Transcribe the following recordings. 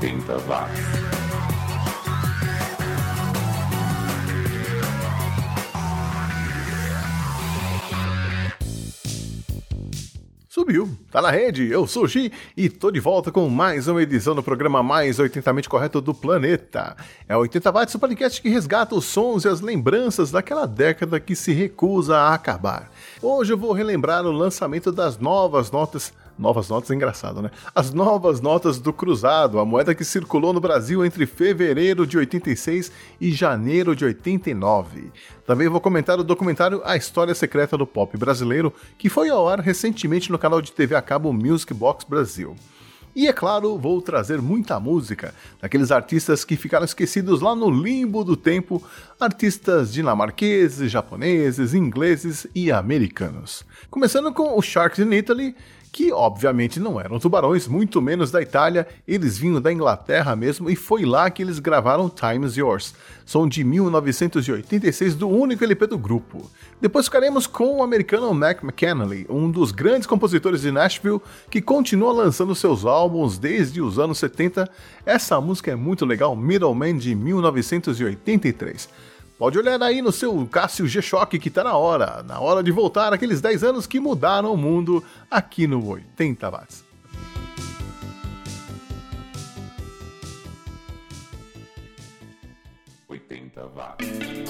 80 watts. Subiu, tá na rede, eu sou o Xi e tô de volta com mais uma edição do programa mais 80mente correto do planeta. É o 80 Watts, o podcast que resgata os sons e as lembranças daquela década que se recusa a acabar. Hoje eu vou relembrar o lançamento das novas notas Novas notas é engraçado, né? As novas notas do Cruzado, a moeda que circulou no Brasil entre fevereiro de 86 e janeiro de 89. Também vou comentar o documentário A História Secreta do Pop Brasileiro, que foi ao ar recentemente no canal de TV a cabo Music Box Brasil. E é claro, vou trazer muita música daqueles artistas que ficaram esquecidos lá no limbo do tempo, artistas dinamarqueses, japoneses, ingleses e americanos. Começando com o Sharks in Italy, que obviamente não eram tubarões, muito menos da Itália, eles vinham da Inglaterra mesmo e foi lá que eles gravaram Time's Yours, som de 1986 do único LP do grupo. Depois ficaremos com o americano Mac McAnally, um dos grandes compositores de Nashville que continua lançando seus álbuns desde os anos 70. Essa música é muito legal, Middleman de 1983. Pode olhar aí no seu Cássio G-Shock que tá na hora, na hora de voltar aqueles 10 anos que mudaram o mundo aqui no 80 watts. watts.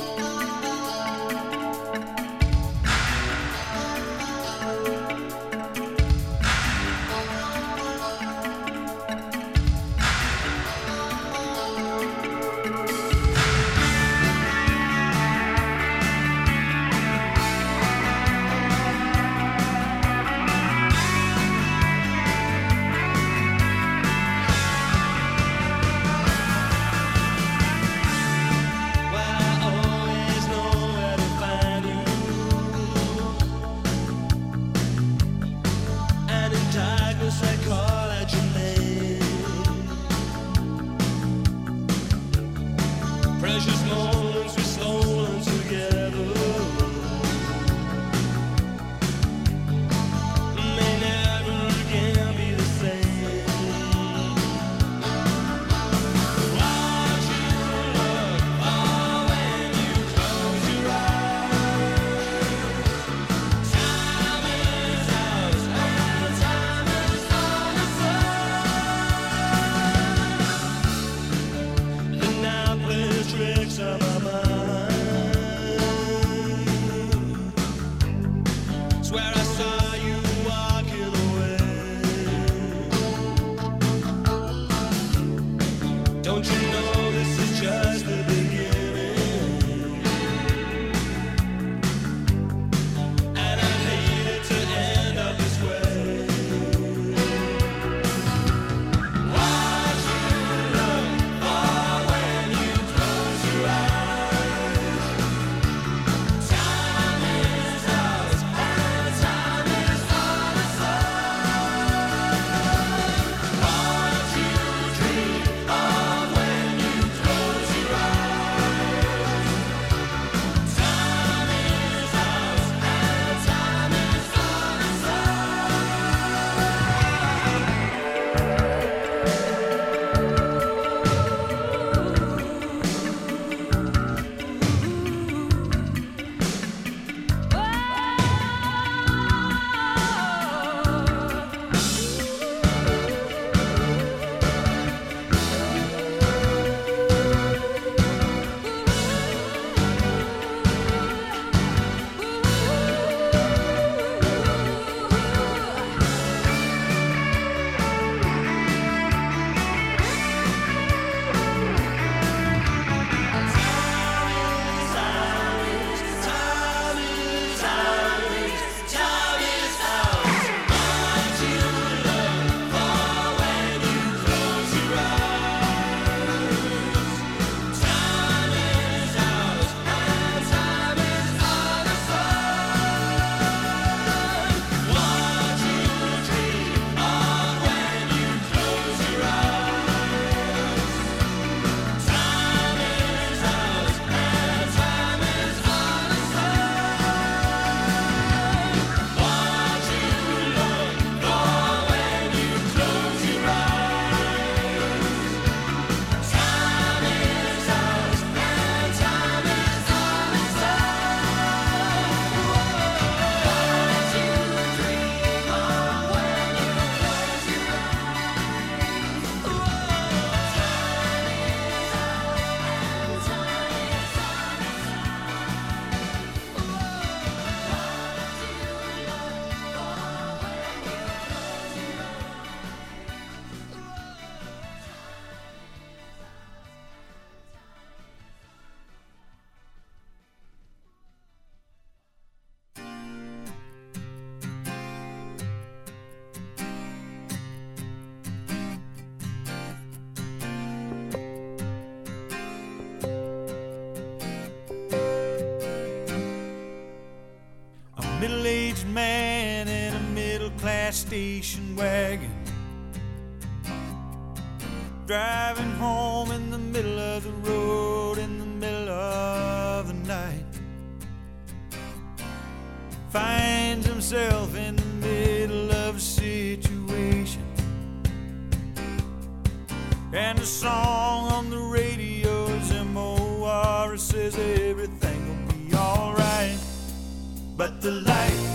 But the life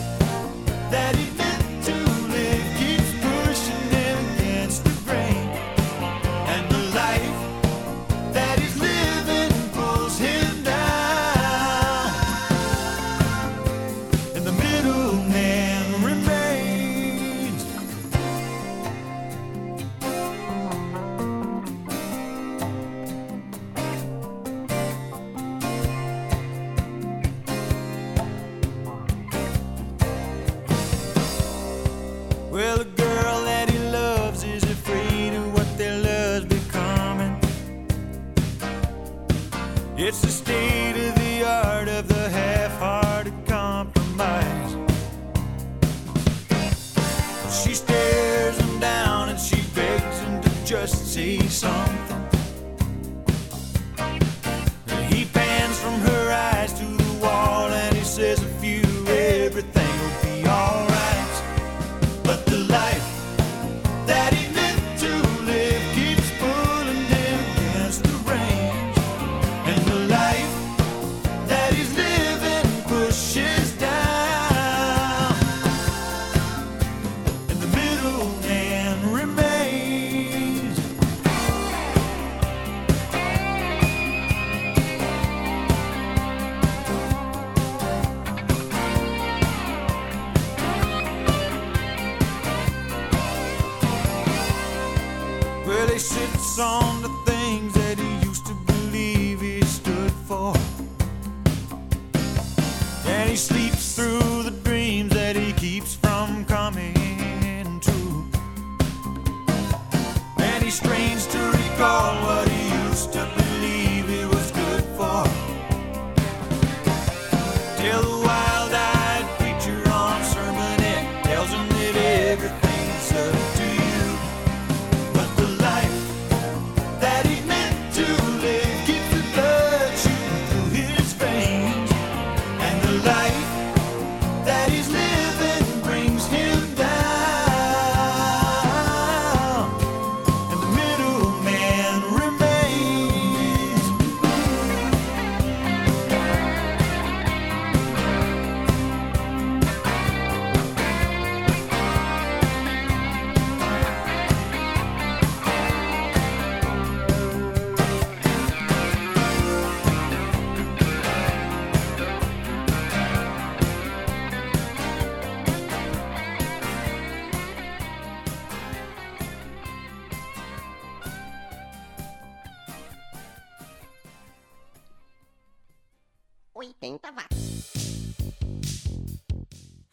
sits on the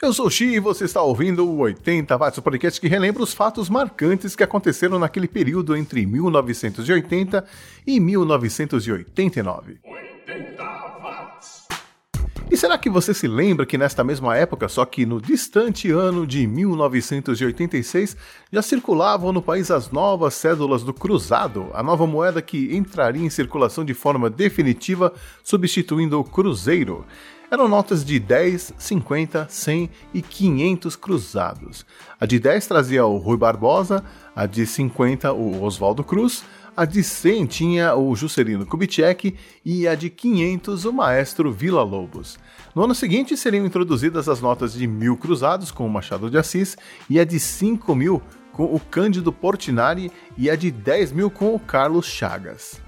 Eu sou o Xi e você está ouvindo o 80 Watts, o podcast que relembra os fatos marcantes que aconteceram naquele período entre 1980 e 1989. 80 watts. E será que você se lembra que nesta mesma época, só que no distante ano de 1986, já circulavam no país as novas cédulas do Cruzado, a nova moeda que entraria em circulação de forma definitiva, substituindo o Cruzeiro? Eram notas de 10, 50, 100 e 500 cruzados. A de 10 trazia o Rui Barbosa, a de 50 o Oswaldo Cruz, a de 100 tinha o Juscelino Kubitschek e a de 500 o maestro Vila Lobos. No ano seguinte seriam introduzidas as notas de mil cruzados com o Machado de Assis e a de 5 mil com o Cândido Portinari e a de 10 mil com o Carlos Chagas.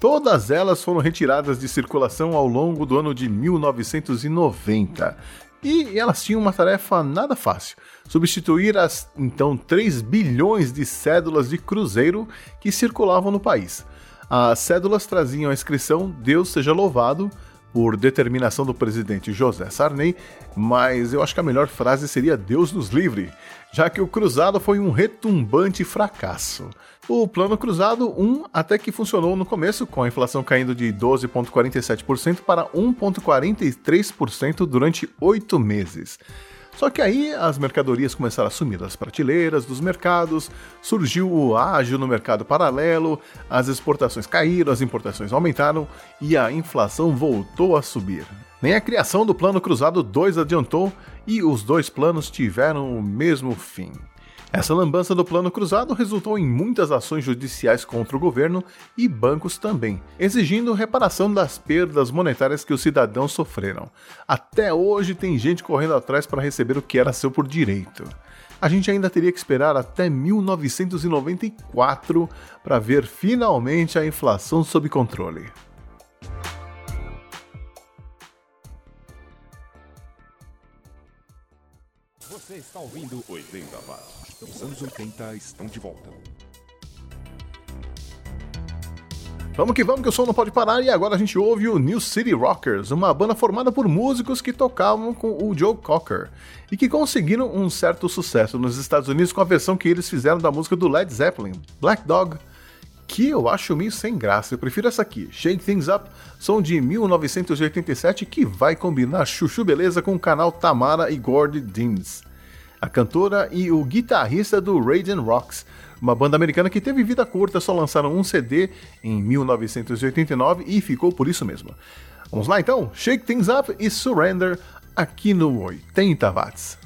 Todas elas foram retiradas de circulação ao longo do ano de 1990. E elas tinham uma tarefa nada fácil: substituir as então 3 bilhões de cédulas de cruzeiro que circulavam no país. As cédulas traziam a inscrição Deus seja louvado, por determinação do presidente José Sarney, mas eu acho que a melhor frase seria Deus nos livre, já que o cruzado foi um retumbante fracasso. O plano cruzado 1 até que funcionou no começo, com a inflação caindo de 12,47% para 1,43% durante oito meses. Só que aí as mercadorias começaram a sumir das prateleiras dos mercados, surgiu o ágio no mercado paralelo, as exportações caíram, as importações aumentaram e a inflação voltou a subir. Nem a criação do Plano Cruzado 2 adiantou e os dois planos tiveram o mesmo fim. Essa lambança do plano cruzado resultou em muitas ações judiciais contra o governo e bancos também, exigindo reparação das perdas monetárias que os cidadãos sofreram. Até hoje tem gente correndo atrás para receber o que era seu por direito. A gente ainda teria que esperar até 1994 para ver finalmente a inflação sob controle. Você está ouvindo 80 Watts. Os anos 80 estão de volta. Vamos que vamos, que o som não pode parar, e agora a gente ouve o New City Rockers, uma banda formada por músicos que tocavam com o Joe Cocker e que conseguiram um certo sucesso nos Estados Unidos com a versão que eles fizeram da música do Led Zeppelin, Black Dog, que eu acho meio sem graça. Eu prefiro essa aqui, Shake Things Up, som de 1987 que vai combinar chuchu beleza com o canal Tamara e Gordy Deans a cantora e o guitarrista do Radiant Rocks, uma banda americana que teve vida curta, só lançaram um CD em 1989 e ficou por isso mesmo. Vamos lá então, Shake Things Up e Surrender aqui no 80 Watts.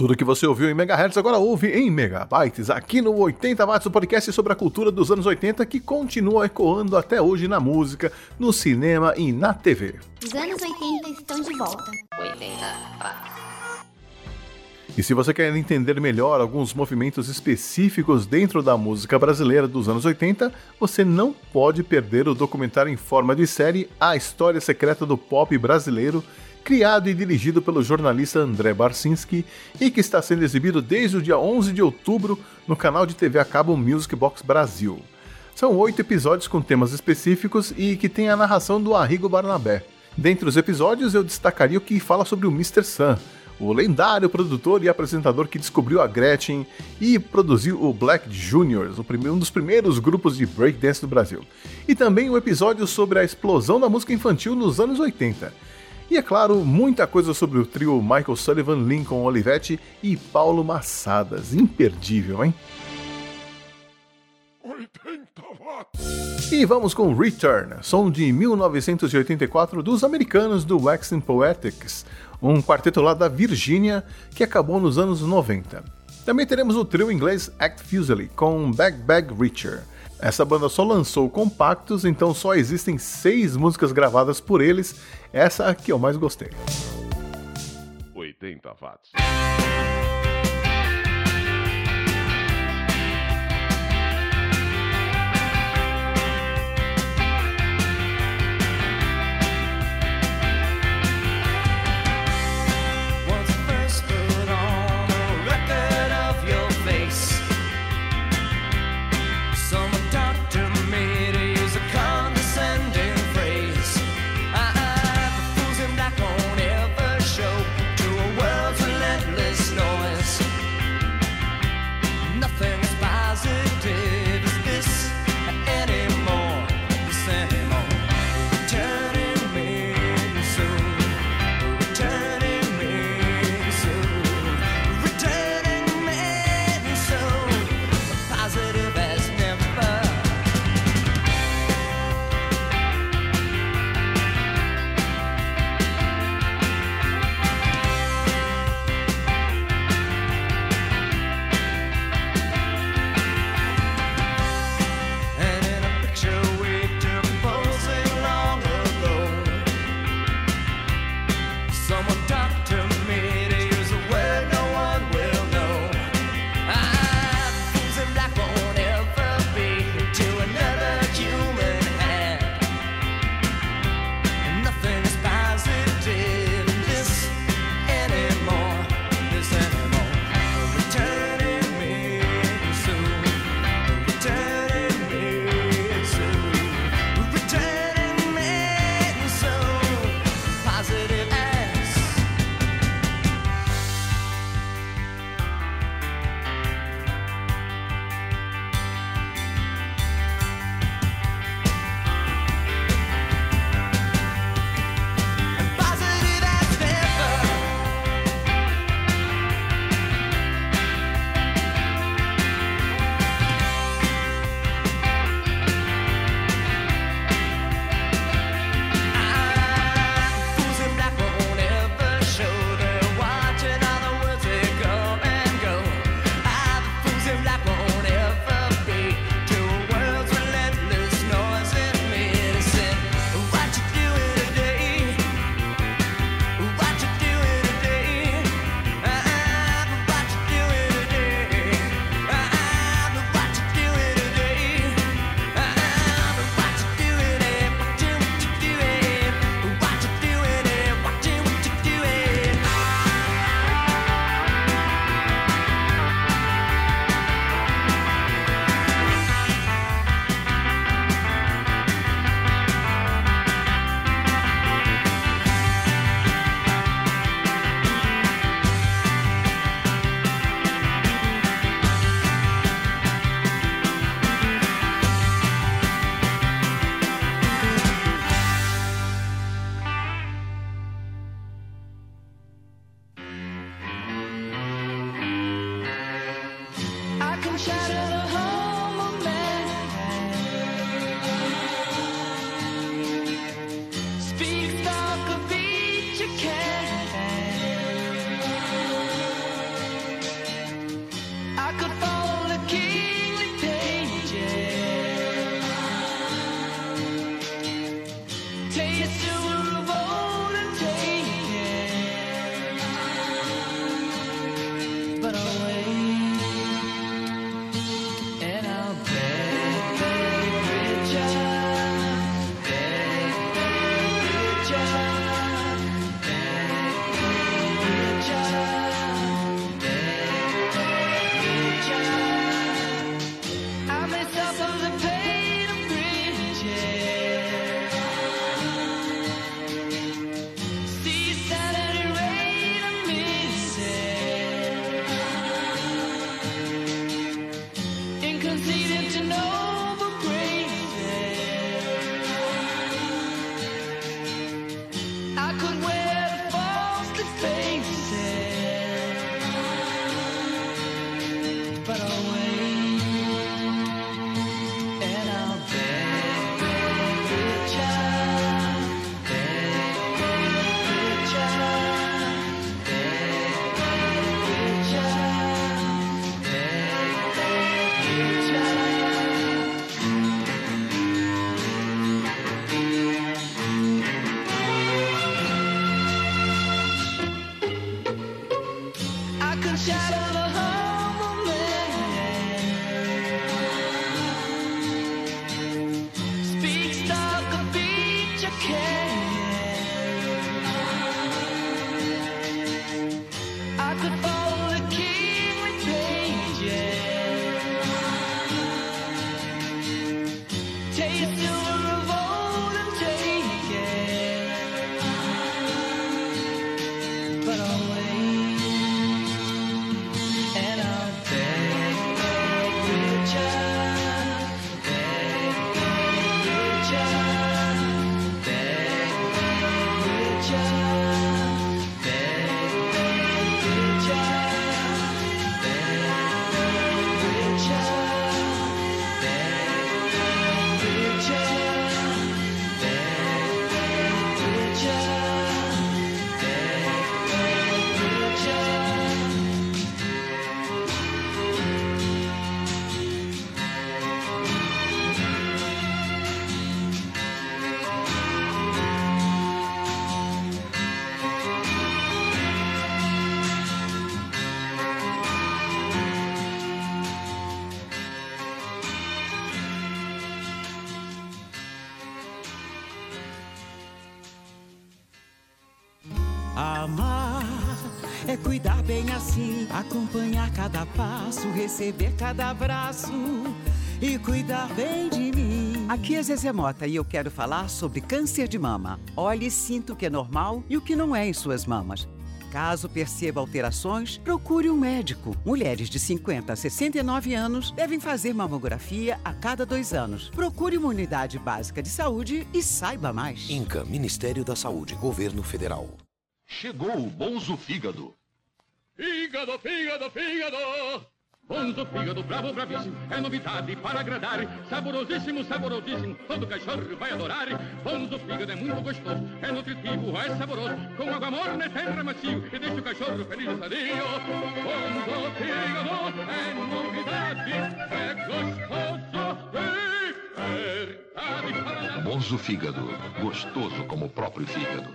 Tudo que você ouviu em megahertz agora ouve em megabytes, aqui no 80 watts, o podcast sobre a cultura dos anos 80 que continua ecoando até hoje na música, no cinema e na TV. Os anos 80 estão de volta. 80 watts. E se você quer entender melhor alguns movimentos específicos dentro da música brasileira dos anos 80, você não pode perder o documentário em forma de série A História Secreta do Pop Brasileiro, criado e dirigido pelo jornalista André Barcinski e que está sendo exibido desde o dia 11 de outubro no canal de TV a cabo Music Box Brasil. São oito episódios com temas específicos e que tem a narração do Arrigo Barnabé. Dentre os episódios, eu destacaria o que fala sobre o Mr. Sun, o lendário produtor e apresentador que descobriu a Gretchen e produziu o Black Juniors, um dos primeiros grupos de breakdance do Brasil. E também um episódio sobre a explosão da música infantil nos anos 80. E é claro, muita coisa sobre o trio Michael Sullivan, Lincoln Olivetti e Paulo Massadas. Imperdível, hein? 80 watts. E vamos com Return, som de 1984 dos americanos do Waxing Poetics, um quarteto lá da Virgínia que acabou nos anos 90. Também teremos o trio inglês Act Fusely com Bag Bag Richer. Essa banda só lançou compactos, então só existem seis músicas gravadas por eles, essa que eu mais gostei. 80 watts. Acompanhar cada passo, receber cada abraço e cuidar bem de mim. Aqui é Zezé Mota e eu quero falar sobre câncer de mama. Olhe e sinta o que é normal e o que não é em suas mamas. Caso perceba alterações, procure um médico. Mulheres de 50 a 69 anos devem fazer mamografia a cada dois anos. Procure uma unidade básica de saúde e saiba mais. INCA, Ministério da Saúde, Governo Federal. Chegou o Bonzo Fígado. Fígado, fígado, fígado! Bonzo Fígado, bravo, bravíssimo. É novidade para agradar. Saborosíssimo, saborosíssimo. Todo cachorro vai adorar. Bonzo Fígado é muito gostoso. É nutritivo, é saboroso. Com água morna é terra macio. E deixa o cachorro feliz e sadio. Bonzo Fígado é novidade. É gostoso. É verdade para Bonzo Fígado, gostoso como o próprio fígado.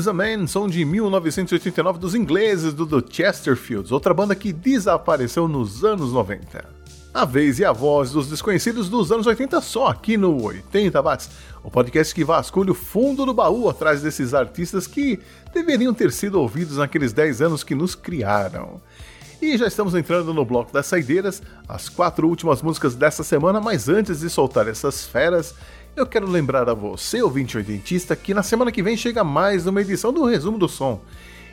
is a Man, som de 1989 dos ingleses do The Chesterfields, outra banda que desapareceu nos anos 90. A vez e a voz dos desconhecidos dos anos 80 só aqui no 80 Watts, o podcast que vasculha o fundo do baú atrás desses artistas que deveriam ter sido ouvidos naqueles 10 anos que nos criaram. E já estamos entrando no bloco das saideiras, as quatro últimas músicas dessa semana, mas antes de soltar essas feras, eu quero lembrar a você, ouvinte oitentista, que na semana que vem chega mais uma edição do Resumo do Som.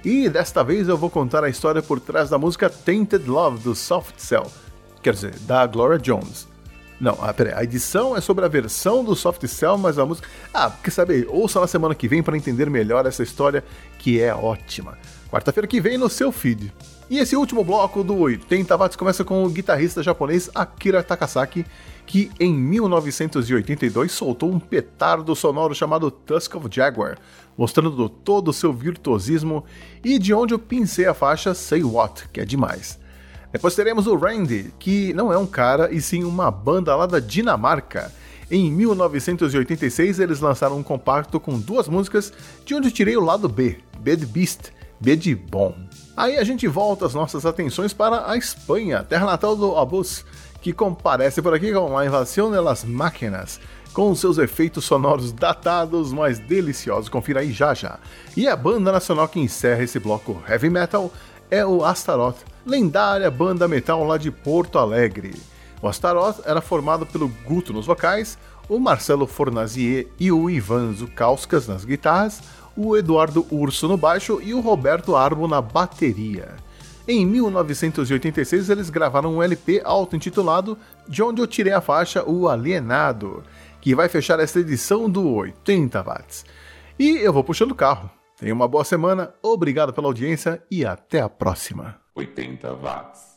E desta vez eu vou contar a história por trás da música Tainted Love do Soft Cell, quer dizer, da Gloria Jones. Não, ah, peraí, a edição é sobre a versão do Soft Cell, mas a música. Ah, quer saber? Ouça na semana que vem para entender melhor essa história que é ótima. Quarta-feira que vem no seu feed. E esse último bloco do 80 watts começa com o guitarrista japonês Akira Takasaki, que em 1982 soltou um petardo sonoro chamado Tusk of Jaguar, mostrando todo o seu virtuosismo e de onde eu pincei a faixa Say What, que é demais. Depois teremos o Randy, que não é um cara e sim uma banda lá da Dinamarca. Em 1986 eles lançaram um compacto com duas músicas, de onde tirei o lado B, Bad Beast, B de bom. Aí a gente volta as nossas atenções para a Espanha, terra natal do Abus, que comparece por aqui com a Invasão das Máquinas, com seus efeitos sonoros datados, mas deliciosos. Confira aí já já. E a banda nacional que encerra esse bloco heavy metal é o Astaroth, lendária banda metal lá de Porto Alegre. O Astaroth era formado pelo Guto nos vocais, o Marcelo Fornazier e o Ivan Zukauskas nas guitarras, o Eduardo Urso no baixo e o Roberto Arbo na bateria. Em 1986 eles gravaram um LP auto-intitulado De onde eu tirei a faixa O Alienado, que vai fechar esta edição do 80 watts. E eu vou puxando o carro. Tenha uma boa semana, obrigado pela audiência e até a próxima. 80 watts.